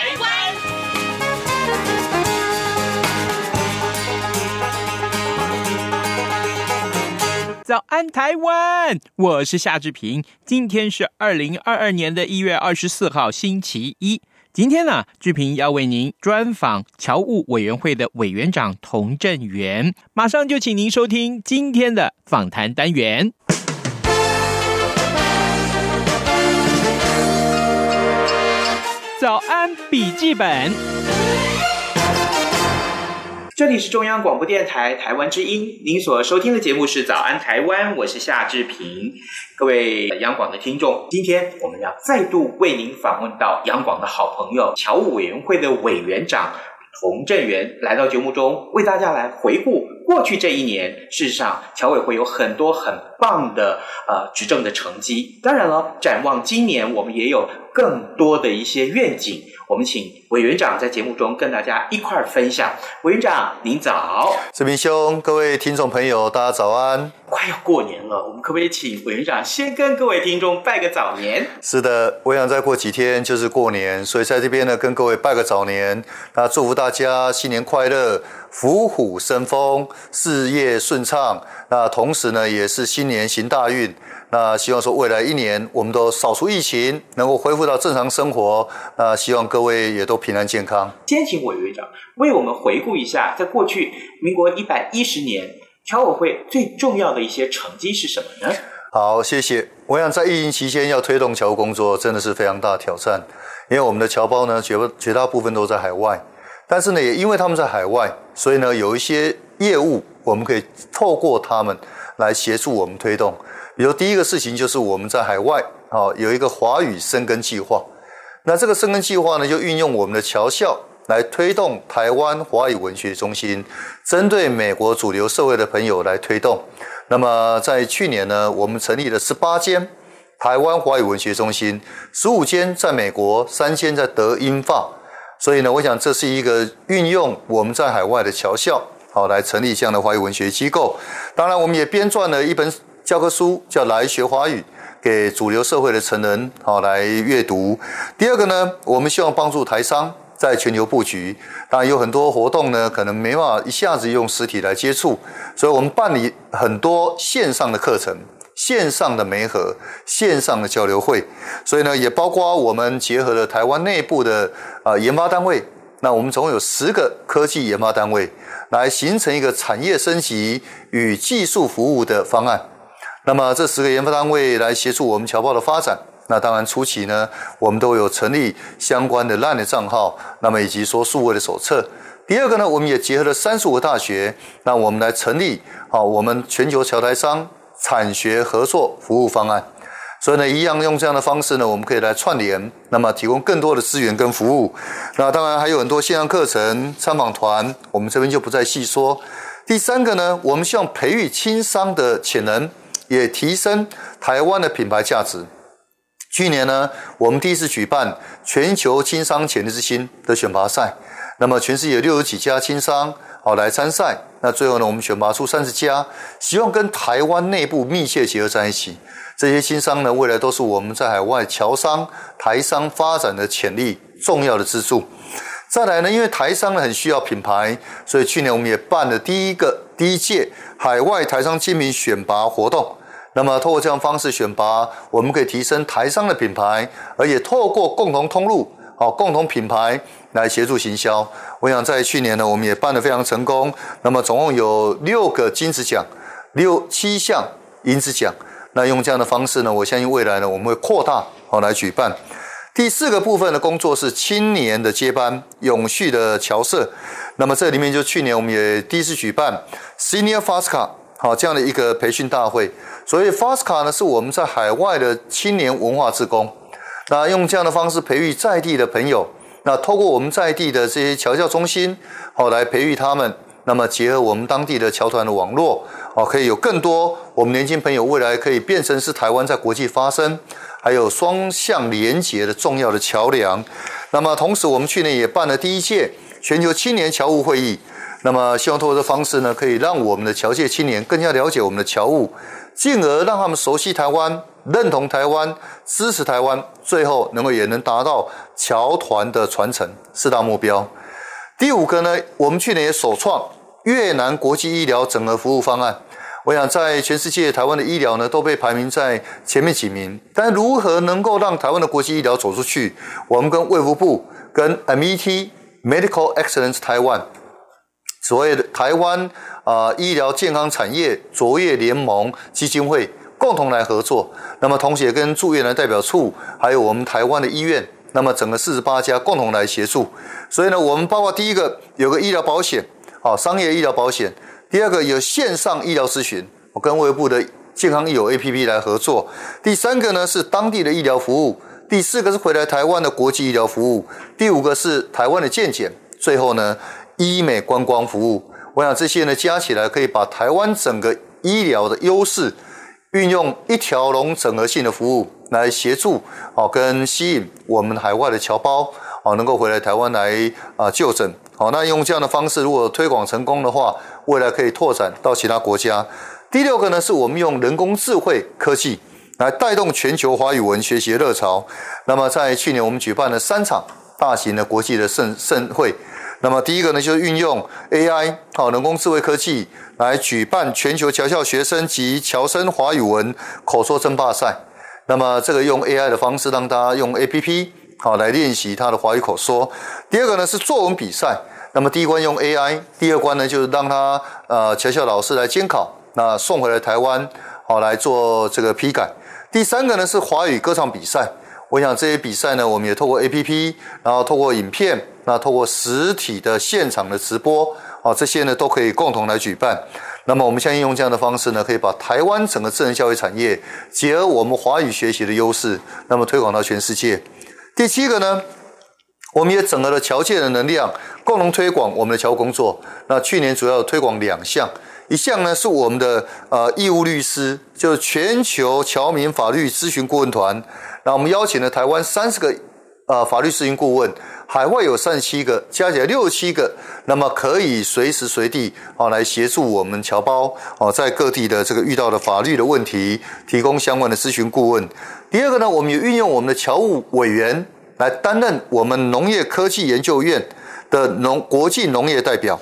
台湾》。早安台湾，我是夏志平。今天是二零二二年的一月二十四号，星期一。今天呢，志平要为您专访侨务委员会的委员长童振源。马上就请您收听今天的访谈单元。早安笔记本，这里是中央广播电台台湾之音，您所收听的节目是《早安台湾》，我是夏志平。各位央广的听众，今天我们要再度为您访问到央广的好朋友侨务委员会的委员长童振源，来到节目中为大家来回顾过去这一年。事实上，侨委会有很多很棒的呃执政的成绩。当然了，展望今年，我们也有。更多的一些愿景，我们请委员长在节目中跟大家一块儿分享。委员长，您早。志明兄，各位听众朋友，大家早安。快要过年了，我们可不可以请委员长先跟各位听众拜个早年？是的，我想再过几天就是过年，所以在这边呢，跟各位拜个早年。那祝福大家新年快乐，虎虎生风，事业顺畅。那同时呢，也是新年行大运。那希望说未来一年我们都扫除疫情，能够恢复到正常生活。那希望各位也都平安健康。先请委员长为我们回顾一下，在过去民国一百一十年，侨委会最重要的一些成绩是什么呢？好，谢谢。我想在疫情期间要推动侨务工作，真的是非常大的挑战，因为我们的侨胞呢，绝绝大部分都在海外，但是呢，也因为他们在海外，所以呢，有一些业务我们可以透过他们来协助我们推动。比如第一个事情就是我们在海外啊有一个华语生根计划，那这个生根计划呢，就运用我们的侨校来推动台湾华语文学中心，针对美国主流社会的朋友来推动。那么在去年呢，我们成立了十八间台湾华语文学中心，十五间在美国，三间在德英法。所以呢，我想这是一个运用我们在海外的侨校好来成立这样的华语文学机构。当然，我们也编撰了一本。教科书叫来学华语，给主流社会的成人好来阅读。第二个呢，我们希望帮助台商在全球布局。当然有很多活动呢，可能没办法一下子用实体来接触，所以我们办理很多线上的课程、线上的媒合、线上的交流会。所以呢，也包括我们结合了台湾内部的啊研发单位。那我们总共有十个科技研发单位，来形成一个产业升级与技术服务的方案。那么这十个研发单位来协助我们侨胞的发展。那当然初期呢，我们都有成立相关的 LINE 的账号，那么以及说数位的手册。第二个呢，我们也结合了三十五个大学，那我们来成立好我们全球侨台商产学合作服务方案。所以呢，一样用这样的方式呢，我们可以来串联，那么提供更多的资源跟服务。那当然还有很多线上课程、参访团，我们这边就不再细说。第三个呢，我们希望培育轻商的潜能。也提升台湾的品牌价值。去年呢，我们第一次举办全球轻商潜力之星的选拔赛，那么全世界六十几家青商好来参赛。那最后呢，我们选拔出三十家，希望跟台湾内部密切结合在一起。这些新商呢，未来都是我们在海外侨商、台商发展的潜力重要的支柱。再来呢，因为台商呢很需要品牌，所以去年我们也办了第一个第一届海外台商精品选拔活动。那么，透过这样方式选拔，我们可以提升台商的品牌，而且透过共同通路、好共同品牌来协助行销。我想在去年呢，我们也办得非常成功。那么总共有六个金子奖，六七项银子奖。那用这样的方式呢，我相信未来呢，我们会扩大好来举办。第四个部分的工作是青年的接班，永续的侨社。那么这里面就去年我们也第一次举办 Senior Fasca 好这样的一个培训大会。所以 Fasca 呢，是我们在海外的青年文化志工，那用这样的方式培育在地的朋友，那透过我们在地的这些侨教中心，好来培育他们。那么结合我们当地的侨团的网络，哦，可以有更多我们年轻朋友未来可以变成是台湾在国际发声，还有双向连结的重要的桥梁。那么同时，我们去年也办了第一届全球青年侨务会议。那么希望通过这方式呢，可以让我们的侨界青年更加了解我们的侨务，进而让他们熟悉台湾、认同台湾、支持台湾，最后能够也能达到侨团的传承四大目标。第五个呢，我们去年也首创越南国际医疗整合服务方案。我想在全世界，台湾的医疗呢都被排名在前面几名，但如何能够让台湾的国际医疗走出去？我们跟卫福部、跟 MET Medical Excellence Taiwan。所谓的台湾啊、呃、医疗健康产业卓越联盟基金会共同来合作，那么同时也跟住院的代表处，还有我们台湾的医院，那么整个四十八家共同来协助。所以呢，我们包括第一个有个医疗保险，好商业医疗保险；第二个有线上医疗咨询，我跟卫部的健康益友 APP 来合作；第三个呢是当地的医疗服务；第四个是回来台湾的国际医疗服务；第五个是台湾的健检；最后呢。医美观光服务，我想这些呢加起来可以把台湾整个医疗的优势运用一条龙整合性的服务来协助哦，跟吸引我们海外的侨胞哦能够回来台湾来啊就诊。好，那用这样的方式如果推广成功的话，未来可以拓展到其他国家。第六个呢，是我们用人工智慧科技来带动全球华语文学习热潮。那么在去年我们举办了三场大型的国际的盛盛会。那么第一个呢，就是运用 AI 好人工智慧科技来举办全球侨校学生及侨生华语文口说争霸赛。那么这个用 AI 的方式让大家用 APP 好来练习他的华语口说。第二个呢是作文比赛。那么第一关用 AI，第二关呢就是让他呃侨校老师来监考，那送回来台湾好来做这个批改。第三个呢是华语歌唱比赛。我想这些比赛呢，我们也透过 APP，然后透过影片，那透过实体的现场的直播，啊，这些呢都可以共同来举办。那么我们相信用这样的方式呢，可以把台湾整个智能教育产业结合我们华语学习的优势，那么推广到全世界。第七个呢，我们也整合了侨界的能量，共同推广我们的侨工作。那去年主要推广两项。一项呢是我们的呃义务律师，就是全球侨民法律咨询顾问团。那我们邀请了台湾三十个呃法律咨询顾问，海外有三十七个，加起来六十七个。那么可以随时随地啊来协助我们侨胞哦，在各地的这个遇到的法律的问题，提供相关的咨询顾问。第二个呢，我们也运用我们的侨务委员来担任我们农业科技研究院的农国际农业代表。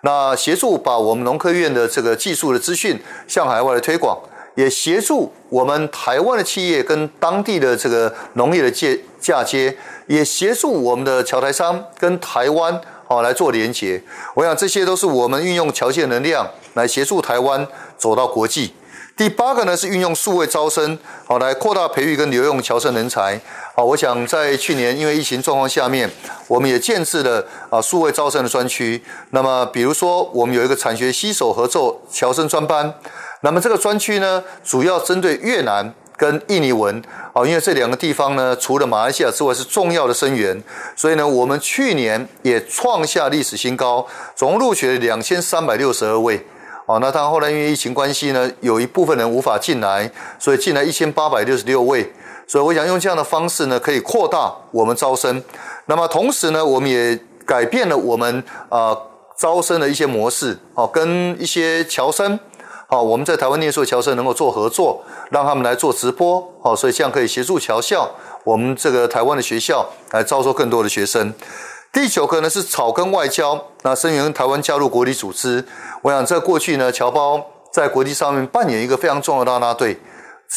那协助把我们农科院的这个技术的资讯向海外的推广，也协助我们台湾的企业跟当地的这个农业的界嫁接，也协助我们的侨台商跟台湾好来做连结。我想这些都是我们运用侨界能量来协助台湾走到国际。第八个呢是运用数位招生，好来扩大培育跟留用侨生人才。好，我想在去年因为疫情状况下面，我们也建置了啊数位招生的专区。那么比如说，我们有一个产学携手合作侨生专班。那么这个专区呢，主要针对越南跟印尼文。啊，因为这两个地方呢，除了马来西亚之外是重要的生源，所以呢，我们去年也创下历史新高，总共录取了两千三百六十二位。好，那他后来因为疫情关系呢，有一部分人无法进来，所以进来一千八百六十六位。所以我想用这样的方式呢，可以扩大我们招生。那么同时呢，我们也改变了我们啊、呃、招生的一些模式，哦，跟一些侨生，好，我们在台湾念书的侨生能够做合作，让他们来做直播，好，所以这样可以协助侨校，我们这个台湾的学校来招收更多的学生。第九个呢是草根外交，那声援台湾加入国际组织。我想在过去呢，侨胞在国际上面扮演一个非常重要的啦啦队，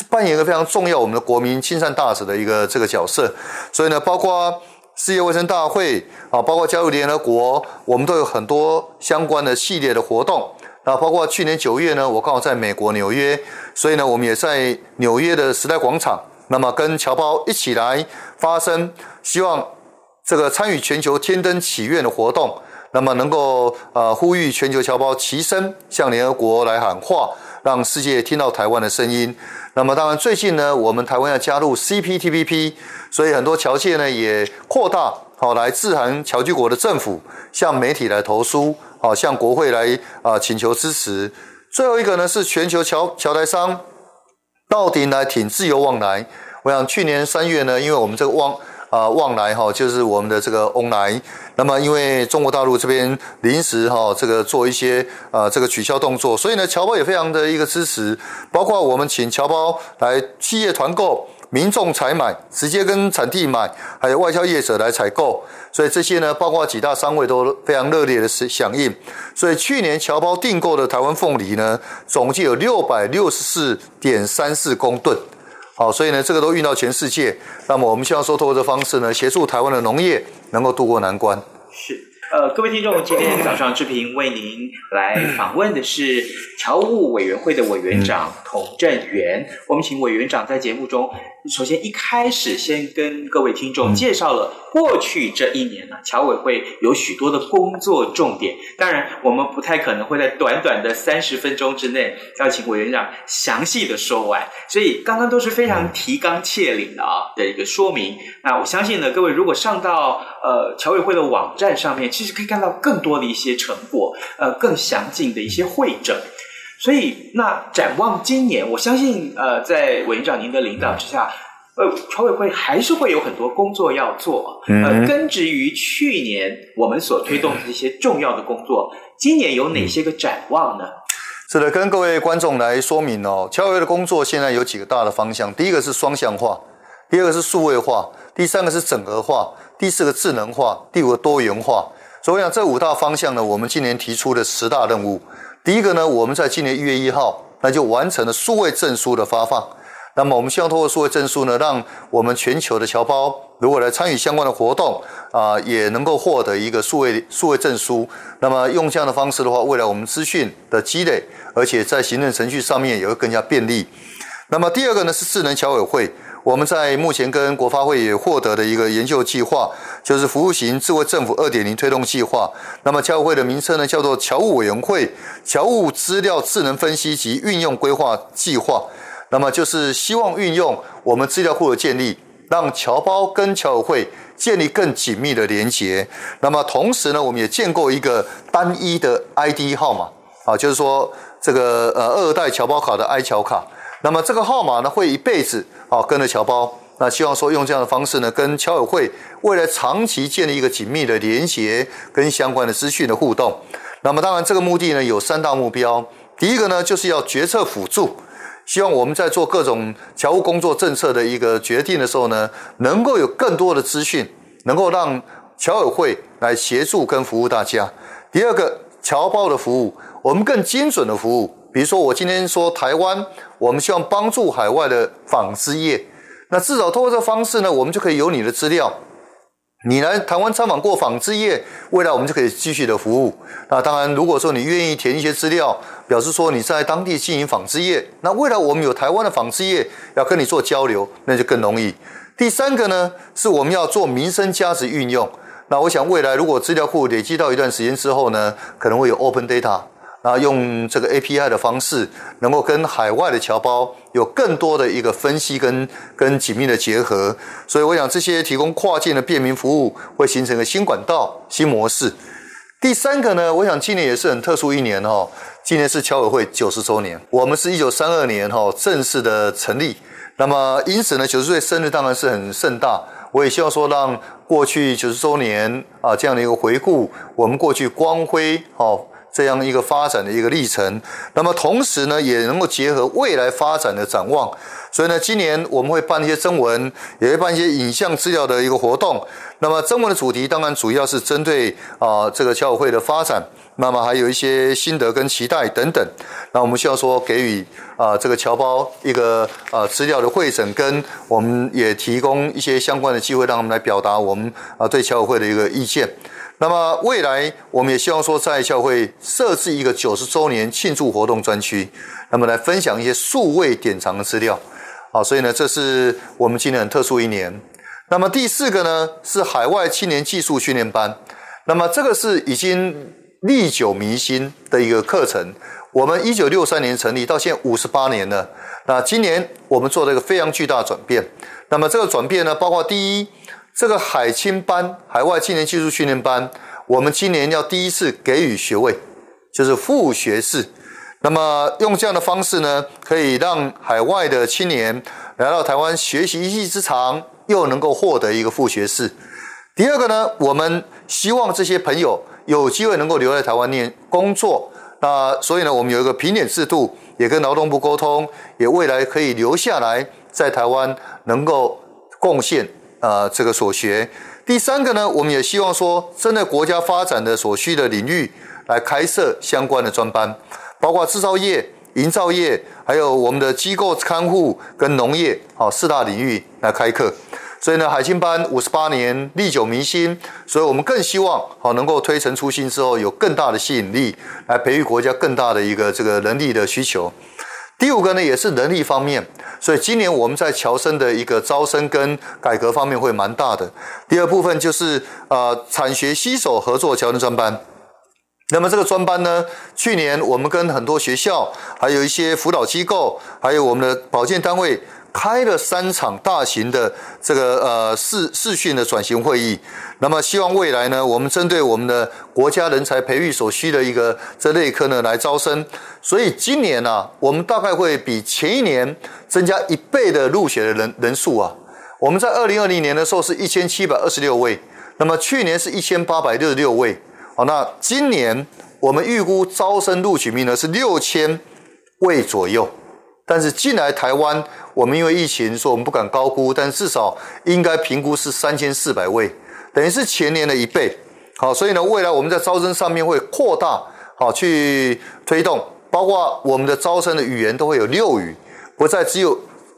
扮演一个非常重要我们的国民亲善大使的一个这个角色。所以呢，包括世界卫生大会啊，包括加入联合国，我们都有很多相关的系列的活动。那包括去年九月呢，我刚好在美国纽约，所以呢，我们也在纽约的时代广场，那么跟侨胞一起来发声，希望。这个参与全球天灯祈愿的活动，那么能够呃呼吁全球侨胞齐声向联合国来喊话，让世界听到台湾的声音。那么当然最近呢，我们台湾要加入 CPTPP，所以很多侨界呢也扩大好来致函侨居国的政府，向媒体来投书，好向国会来啊请求支持。最后一个呢是全球侨侨台商到底来挺自由往来。我想去年三月呢，因为我们这个旺啊旺来哈，就是我们的这个往来，那么因为中国大陆这边临时哈这个做一些啊这个取消动作，所以呢侨胞也非常的一个支持，包括我们请侨胞来企业团购。民众采买，直接跟产地买，还有外销业者来采购，所以这些呢，包括几大商会都非常热烈的响应。所以去年侨胞订购的台湾凤梨呢，总计有六百六十四点三四公吨。好，所以呢，这个都运到全世界。那么我们希望说，透过这方式呢，协助台湾的农业能够渡过难关。是。呃，各位听众，今天早上志平为您来访问的是侨务委员会的委员长童振源。我们请委员长在节目中，首先一开始先跟各位听众介绍了过去这一年呢，侨委会有许多的工作重点。当然，我们不太可能会在短短的三十分钟之内要请委员长详细的说完，所以刚刚都是非常提纲挈领的啊的一个说明。那我相信呢，各位如果上到呃侨委会的网站上面，其实可以看到更多的一些成果，呃，更详尽的一些会诊。所以，那展望今年，我相信，呃，在委员长您的领导之下，呃，侨委会还是会有很多工作要做。呃，根植于去年我们所推动的这些重要的工作，今年有哪些个展望呢？是的，跟各位观众来说明哦，侨委会的工作现在有几个大的方向，第一个是双向化，第二个是数位化，第三个是整合化，第四个智能化，第五个多元化。所以我想这五大方向呢，我们今年提出的十大任务。第一个呢，我们在今年一月一号，那就完成了数位证书的发放。那么我们希望通过数位证书呢，让我们全球的侨胞如果来参与相关的活动啊，也能够获得一个数位数位证书。那么用这样的方式的话，未来我们资讯的积累，而且在行政程序上面也会更加便利。那么第二个呢，是智能侨委会。我们在目前跟国发会也获得的一个研究计划，就是服务型智慧政府二点零推动计划。那么侨委会的名称呢，叫做侨务委员会侨务资料智能分析及运用规划计划。那么就是希望运用我们资料库的建立，让侨胞跟侨委会建立更紧密的连结。那么同时呢，我们也建构一个单一的 ID 号码啊，就是说这个呃二代侨胞卡的 i 侨卡。那么这个号码呢，会一辈子啊跟着侨胞。那希望说用这样的方式呢，跟侨委会未来长期建立一个紧密的连结跟相关的资讯的互动。那么当然这个目的呢，有三大目标。第一个呢，就是要决策辅助，希望我们在做各种侨务工作政策的一个决定的时候呢，能够有更多的资讯，能够让侨委会来协助跟服务大家。第二个，侨胞的服务，我们更精准的服务。比如说，我今天说台湾，我们希望帮助海外的纺织业，那至少通过这方式呢，我们就可以有你的资料，你来台湾参访过纺织业，未来我们就可以继续的服务。那当然，如果说你愿意填一些资料，表示说你在当地经营纺织业，那未来我们有台湾的纺织业要跟你做交流，那就更容易。第三个呢，是我们要做民生价值运用。那我想未来如果资料库累积到一段时间之后呢，可能会有 open data。啊，用这个 API 的方式，能够跟海外的侨胞有更多的一个分析跟跟紧密的结合，所以我想这些提供跨境的便民服务，会形成一个新管道、新模式。第三个呢，我想今年也是很特殊一年哈，今年是侨委会九十周年，我们是一九三二年哈正式的成立，那么因此呢，九十岁生日当然是很盛大，我也希望说让过去九十周年啊这样的一个回顾，我们过去光辉哦。这样一个发展的一个历程，那么同时呢，也能够结合未来发展的展望。所以呢，今年我们会办一些征文，也会办一些影像资料的一个活动。那么征文的主题当然主要是针对啊、这个侨委会的发展，那么还有一些心得跟期待等等。那我们需要说给予啊、这个侨胞一个啊、资料的会诊，跟我们也提供一些相关的机会，让他们来表达我们啊对侨委会的一个意见。那么未来，我们也希望说，在侨会设置一个九十周年庆祝活动专区，那么来分享一些数位典藏的资料。好，所以呢，这是我们今年很特殊一年。那么第四个呢，是海外青年技术训练班。那么这个是已经历久弥新的一个课程。我们一九六三年成立，到现在五十八年了。那今年我们做了一个非常巨大的转变。那么这个转变呢，包括第一。这个海青班海外青年技术训练班，我们今年要第一次给予学位，就是副学士。那么用这样的方式呢，可以让海外的青年来到台湾学习一技之长，又能够获得一个副学士。第二个呢，我们希望这些朋友有机会能够留在台湾念工作。那所以呢，我们有一个评点制度，也跟劳动部沟通，也未来可以留下来在台湾能够贡献啊这个所学。第三个呢，我们也希望说，针对国家发展的所需的领域来开设相关的专班。包括制造业、营造业，还有我们的机构看护跟农业，好四大领域来开课。所以呢，海青班五十八年历久弥新，所以我们更希望好能够推陈出新之后，有更大的吸引力，来培育国家更大的一个这个人力的需求。第五个呢，也是能力方面，所以今年我们在侨生的一个招生跟改革方面会蛮大的。第二部分就是呃产学携手合作侨生专班。那么这个专班呢，去年我们跟很多学校，还有一些辅导机构，还有我们的保健单位，开了三场大型的这个呃视视讯的转型会议。那么希望未来呢，我们针对我们的国家人才培育所需的一个这类科呢来招生。所以今年呢、啊，我们大概会比前一年增加一倍的入学的人人数啊。我们在二零二零年的时候是一千七百二十六位，那么去年是一千八百六十六位。好，那今年我们预估招生录取名额是六千位左右，但是进来台湾，我们因为疫情，说我们不敢高估，但至少应该评估是三千四百位，等于是前年的一倍。好，所以呢，未来我们在招生上面会扩大，好去推动，包括我们的招生的语言都会有六语，不再只有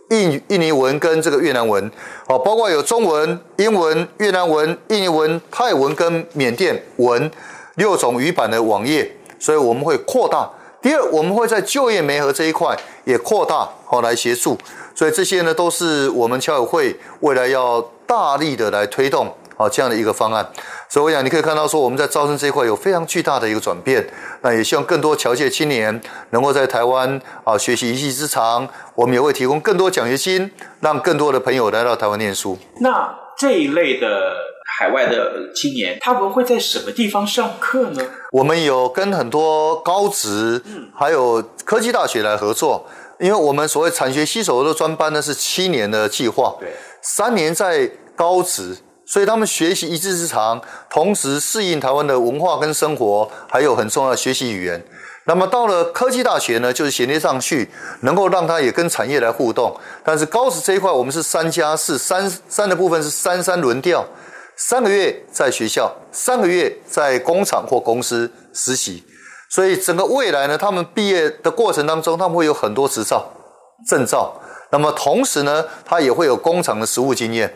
印印尼文跟这个越南文，好，包括有中文、英文、越南文、印尼文、泰文跟缅甸文六种语版的网页，所以我们会扩大。第二，我们会在就业媒合这一块也扩大，好来协助。所以这些呢，都是我们侨委会未来要大力的来推动。啊，这样的一个方案，所以我想你可以看到说，我们在招生这一块有非常巨大的一个转变。那也希望更多侨界青年能够在台湾啊学习一技之长，我们也会提供更多奖学金，让更多的朋友来到台湾念书。那这一类的海外的青年，他们会在什么地方上课呢？我们有跟很多高职，还有科技大学来合作，因为我们所谓产学携手的专班呢是七年的计划，对，三年在高职。所以他们学习一技之长，同时适应台湾的文化跟生活，还有很重要的学习语言。那么到了科技大学呢，就是衔接上去，能够让他也跟产业来互动。但是高职这一块，我们是三加四，三三的部分是三三轮调，三个月在学校，三个月在工厂或公司实习。所以整个未来呢，他们毕业的过程当中，他们会有很多执照、证照。那么同时呢，他也会有工厂的实务经验。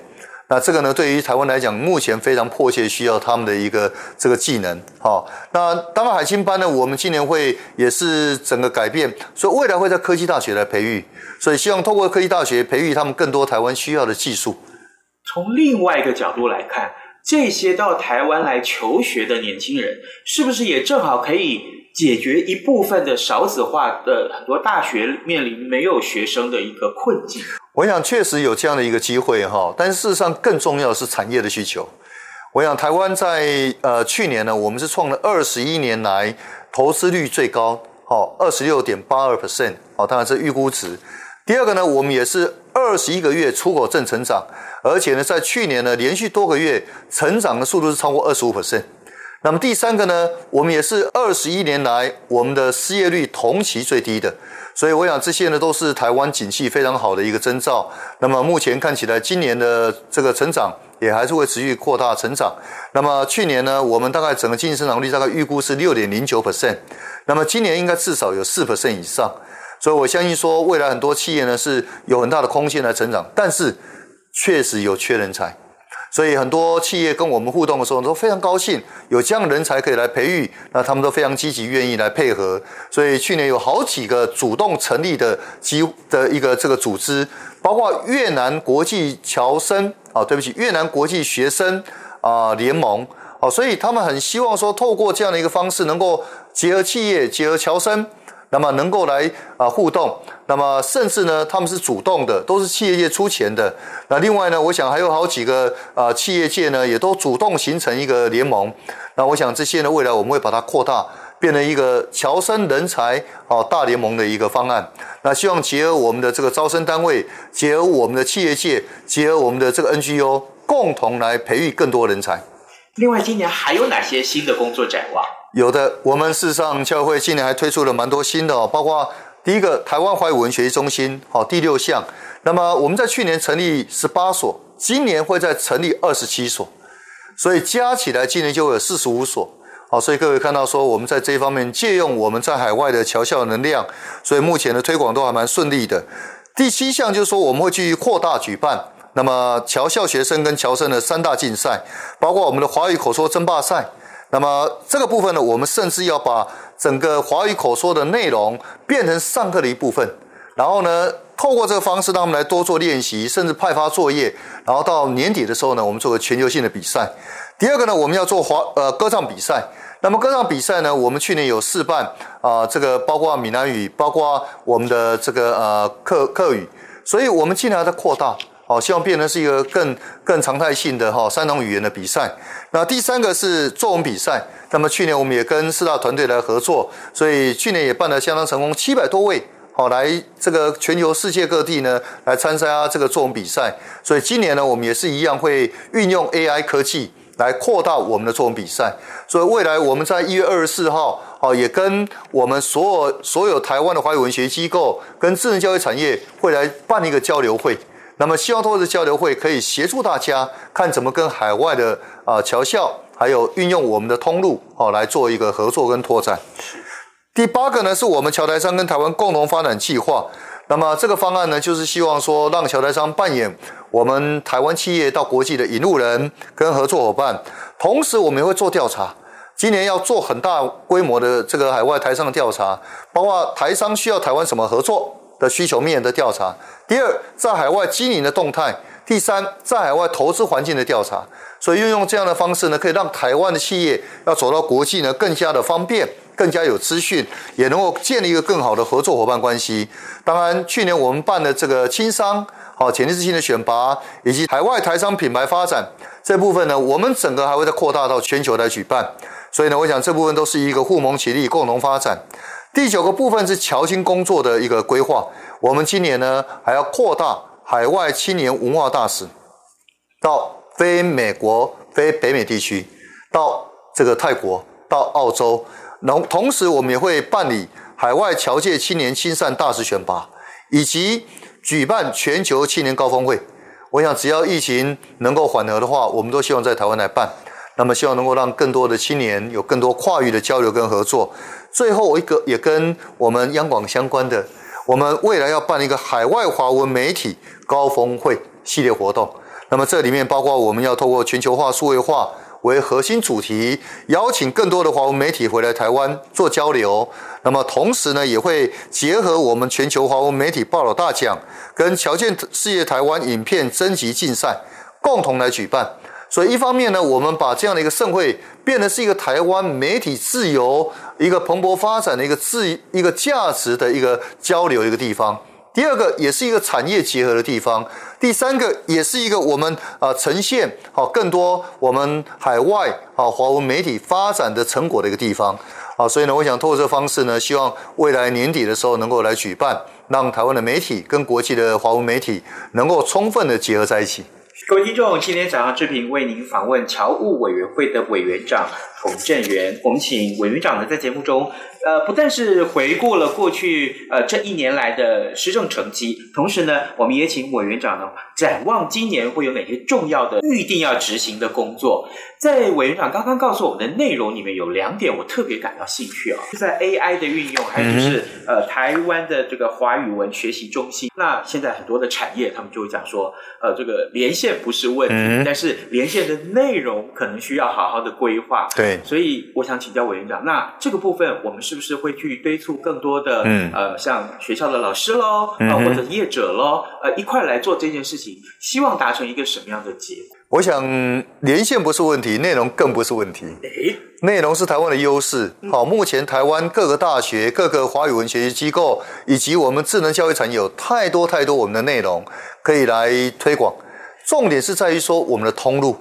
那这个呢，对于台湾来讲，目前非常迫切需要他们的一个这个技能。好，那当然海青班呢，我们今年会也是整个改变，所以未来会在科技大学来培育，所以希望透过科技大学培育他们更多台湾需要的技术。从另外一个角度来看，这些到台湾来求学的年轻人，是不是也正好可以解决一部分的少子化的很多大学面临没有学生的一个困境？我想确实有这样的一个机会哈，但事实上更重要的是产业的需求。我想台湾在呃去年呢，我们是创了二十一年来投资率最高，好二十六点八二 percent，好当然是预估值。第二个呢，我们也是二十一个月出口正成长，而且呢在去年呢连续多个月成长的速度是超过二十五 percent。那么第三个呢，我们也是二十一年来我们的失业率同期最低的。所以我想这些呢都是台湾景气非常好的一个征兆。那么目前看起来，今年的这个成长也还是会持续扩大成长。那么去年呢，我们大概整个经济增长率大概预估是六点零九 percent。那么今年应该至少有四 percent 以上。所以我相信说，未来很多企业呢是有很大的空间来成长，但是确实有缺人才。所以很多企业跟我们互动的时候都非常高兴，有这样的人才可以来培育，那他们都非常积极愿意来配合。所以去年有好几个主动成立的机的一个这个组织，包括越南国际侨生啊，对不起，越南国际学生啊联盟啊，所以他们很希望说，透过这样的一个方式，能够结合企业、结合侨生，那么能够来啊互动，那么甚至呢，他们是主动的，都是企业界出钱的。那另外呢，我想还有好几个啊企业界呢，也都主动形成一个联盟。那我想这些呢，未来我们会把它扩大，变成一个侨生人才啊大联盟的一个方案。那希望结合我们的这个招生单位，结合我们的企业界，结合我们的这个 NGO，共同来培育更多人才。另外，今年还有哪些新的工作展望？有的，我们事实上教会今年还推出了蛮多新的哦，包括第一个台湾华语文学习中心，好，第六项。那么我们在去年成立十八所，今年会再成立二十七所，所以加起来今年就会有四十五所。好，所以各位看到说，我们在这一方面借用我们在海外的侨校能量，所以目前的推广都还蛮顺利的。第七项就是说，我们会继续扩大举办，那么侨校学生跟侨生的三大竞赛，包括我们的华语口说争霸赛。那么这个部分呢，我们甚至要把整个华语口说的内容变成上课的一部分，然后呢，透过这个方式让他们来多做练习，甚至派发作业，然后到年底的时候呢，我们做个全球性的比赛。第二个呢，我们要做华呃歌唱比赛。那么歌唱比赛呢，我们去年有试办啊、这个包括闽南语，包括我们的这个呃客客语，所以我们尽量在扩大。好，希望变成是一个更更常态性的哈三种语言的比赛。那第三个是作文比赛。那么去年我们也跟四大团队来合作，所以去年也办得相当成功，七百多位好来这个全球世界各地呢来参加这个作文比赛。所以今年呢，我们也是一样会运用 AI 科技来扩大我们的作文比赛。所以未来我们在一月二十四号，好也跟我们所有所有台湾的华语文学机构跟智能教育产业会来办一个交流会。那么，希望通过这交流会可以协助大家看怎么跟海外的啊侨校，还有运用我们的通路哦来做一个合作跟拓展。第八个呢，是我们侨台商跟台湾共同发展计划。那么这个方案呢，就是希望说让侨台商扮演我们台湾企业到国际的引路人跟合作伙伴。同时，我们也会做调查，今年要做很大规模的这个海外台商的调查，包括台商需要台湾什么合作的需求面的调查。第二，在海外经营的动态；第三，在海外投资环境的调查。所以运用这样的方式呢，可以让台湾的企业要走到国际呢更加的方便，更加有资讯，也能够建立一个更好的合作伙伴关系。当然，去年我们办的这个轻商好潜力之星的选拔，以及海外台商品牌发展这部分呢，我们整个还会再扩大到全球来举办。所以呢，我想这部分都是一个互盟协力、共同发展。第九个部分是侨青工作的一个规划。我们今年呢，还要扩大海外青年文化大使到非美国、非北美地区，到这个泰国、到澳洲。同同时，我们也会办理海外侨界青年亲善大使选拔，以及举办全球青年高峰会。我想，只要疫情能够缓和的话，我们都希望在台湾来办。那么，希望能够让更多的青年有更多跨域的交流跟合作。最后，一个也跟我们央广相关的。我们未来要办一个海外华文媒体高峰会系列活动，那么这里面包括我们要透过全球化、数位化为核心主题，邀请更多的华文媒体回来台湾做交流。那么同时呢，也会结合我们全球华文媒体报道大奖跟侨建事业台湾影片征集竞赛，共同来举办。所以一方面呢，我们把这样的一个盛会变得是一个台湾媒体自由、一个蓬勃发展的一个自一个价值的一个交流一个地方。第二个，也是一个产业结合的地方。第三个，也是一个我们啊呈现好更多我们海外啊华文媒体发展的成果的一个地方。啊，所以呢，我想透过这个方式呢，希望未来年底的时候能够来举办，让台湾的媒体跟国际的华文媒体能够充分的结合在一起。各位听众，今天早上志平为您访问侨务委员会的委员长冯正元，我们请委员长呢在节目中，呃，不但是回顾了过去呃这一年来的施政成绩，同时呢，我们也请委员长呢展望今年会有哪些重要的预定要执行的工作。在委员长刚刚告诉我们的内容里面有两点，我特别感到兴趣啊，是在 AI 的运用，还有就是呃台湾的这个华语文学习中心。那现在很多的产业，他们就会讲说，呃，这个连线不是问题，但是连线的内容可能需要好好的规划。对。对，所以我想请教委员长，那这个部分我们是不是会去敦促更多的，嗯，呃，像学校的老师喽，啊，或者业者喽，呃，一块来做这件事情，希望达成一个什么样的结果？我想连线不是问题，内容更不是问题。诶，内容是台湾的优势。好，目前台湾各个大学、各个华语文学习机构以及我们智能教育产业有太多太多我们的内容可以来推广。重点是在于说我们的通路、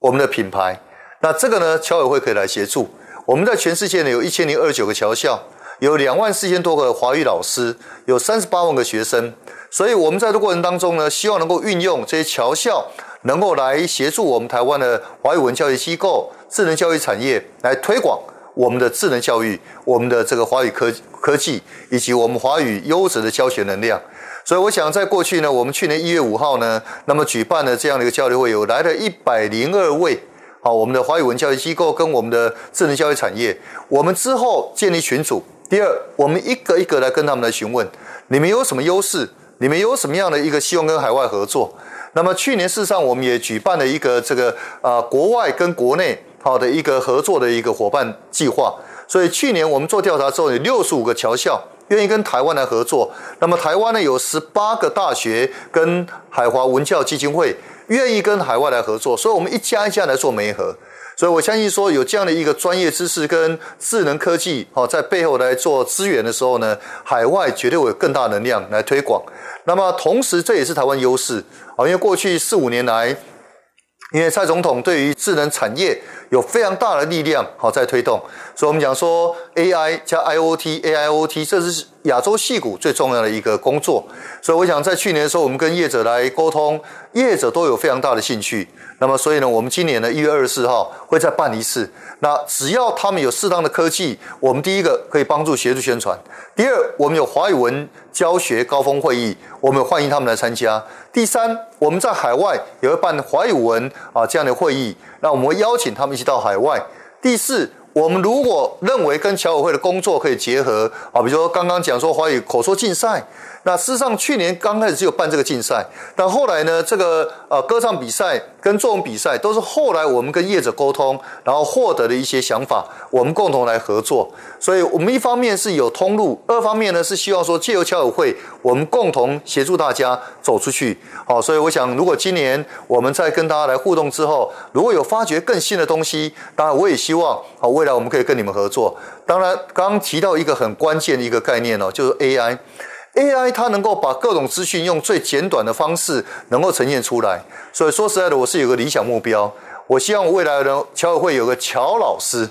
我们的品牌。那这个呢，侨委会可以来协助。我们在全世界呢有一千零二十九个侨校，有两万四千多个华语老师，有三十八万个学生。所以我们在这过程当中呢，希望能够运用这些侨校。能够来协助我们台湾的华语文教育机构、智能教育产业来推广我们的智能教育、我们的这个华语科科技以及我们华语优质的教学能量。所以，我想在过去呢，我们去年一月五号呢，那么举办了这样的一个交流会，有来了一百零二位啊，我们的华语文教育机构跟我们的智能教育产业。我们之后建立群组。第二，我们一个一个来跟他们来询问，你们有什么优势？你们有什么样的一个希望跟海外合作？那么去年事实上我们也举办了一个这个啊、国外跟国内好的一个合作的一个伙伴计划，所以去年我们做调查之后，有六十五个侨校愿意跟台湾来合作。那么台湾呢有十八个大学跟海华文教基金会愿意跟海外来合作，所以我们一家一家来做媒合。所以我相信说有这样的一个专业知识跟智能科技哦在背后来做资源的时候呢，海外绝对会有更大能量来推广。那么同时这也是台湾优势。啊，因为过去四五年来，因为蔡总统对于智能产业有非常大的力量，好在推动，所以我们讲说 AI 加 IoT，AIoT，这是亚洲矽谷最重要的一个工作。所以我想在去年的时候，我们跟业者来沟通，业者都有非常大的兴趣。那么所以呢，我们今年的一月二十四号会再办一次。那只要他们有适当的科技，我们第一个可以帮助协助宣传。第二，我们有华语文教学高峰会议，我们欢迎他们来参加。第三，我们在海外也会办华语文啊这样的会议，那我们会邀请他们一起到海外。第四，我们如果认为跟侨委会的工作可以结合啊，比如说刚刚讲说华语口说竞赛。那事实上，去年刚开始只有办这个竞赛，但后来呢，这个呃歌唱比赛跟作文比赛都是后来我们跟业者沟通，然后获得的一些想法，我们共同来合作。所以，我们一方面是有通路，二方面呢是希望说借由侨委会，我们共同协助大家走出去。好，所以我想，如果今年我们在跟大家来互动之后，如果有发掘更新的东西，当然我也希望好未来我们可以跟你们合作。当然，刚刚提到一个很关键的一个概念哦，就是 AI。AI 它能够把各种资讯用最简短的方式能够呈现出来，所以说实在的，我是有个理想目标，我希望未来的侨委会有个乔老师，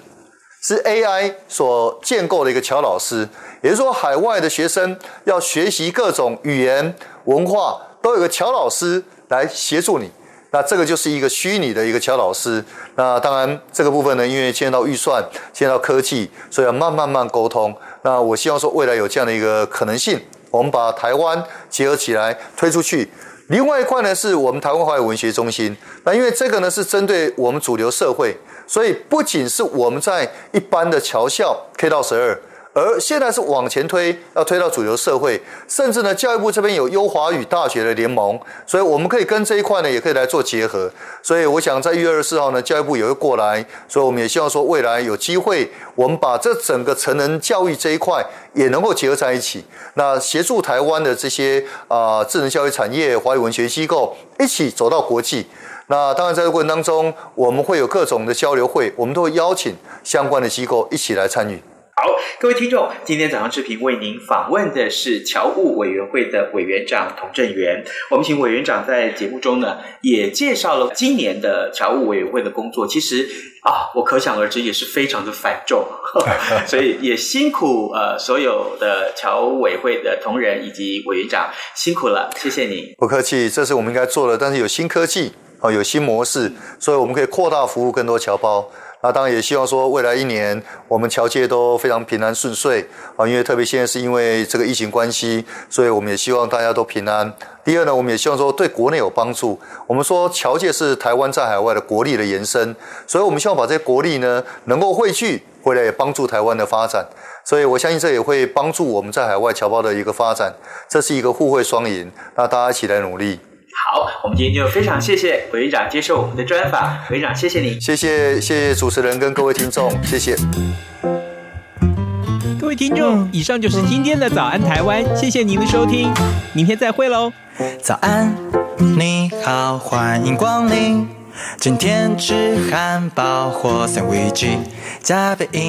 是 AI 所建构的一个乔老师，也就是说，海外的学生要学习各种语言文化，都有个乔老师来协助你，那这个就是一个虚拟的一个乔老师。那当然这个部分呢，因为牵到预算，牵到科技，所以要慢慢慢沟通。那我希望说未来有这样的一个可能性。我们把台湾结合起来推出去，另外一块呢是我们台湾华语文学中心。那因为这个呢是针对我们主流社会，所以不仅是我们在一般的侨校 K 到十二。而现在是往前推，要推到主流社会，甚至呢，教育部这边有优华语大学的联盟，所以我们可以跟这一块呢，也可以来做结合。所以我想在一月二十四号呢，教育部也会过来，所以我们也希望说，未来有机会，我们把这整个成人教育这一块也能够结合在一起，那协助台湾的这些啊、智能教育产业、华语文学机构一起走到国际。那当然在这个过程当中，我们会有各种的交流会，我们都会邀请相关的机构一起来参与。好，各位听众，今天早上视频为您访问的是侨务委员会的委员长童振源。我们请委员长在节目中呢，也介绍了今年的侨务委员会的工作。其实啊，我可想而知，也是非常的繁重，所以也辛苦呃所有的侨委会的同仁以及委员长辛苦了，谢谢你。不客气，这是我们应该做的，但是有新科技哦，有新模式，所以我们可以扩大服务更多侨胞。那当然也希望说，未来一年我们侨界都非常平安顺遂啊！因为特别现在是因为这个疫情关系，所以我们也希望大家都平安。第二呢，我们也希望说对国内有帮助。我们说侨界是台湾在海外的国力的延伸，所以我们希望把这些国力呢能够汇聚回来，也帮助台湾的发展。所以我相信这也会帮助我们在海外侨胞的一个发展，这是一个互惠双赢。那大家一起来努力。好，我们今天就非常谢谢委员长接受我们的专访，委员长谢谢你，谢谢谢谢主持人跟各位听众，谢谢。各位听众，以上就是今天的早安台湾，谢谢您的收听，明天再会喽。早安，你好，欢迎光临，今天吃汉堡或三明治加杯饮。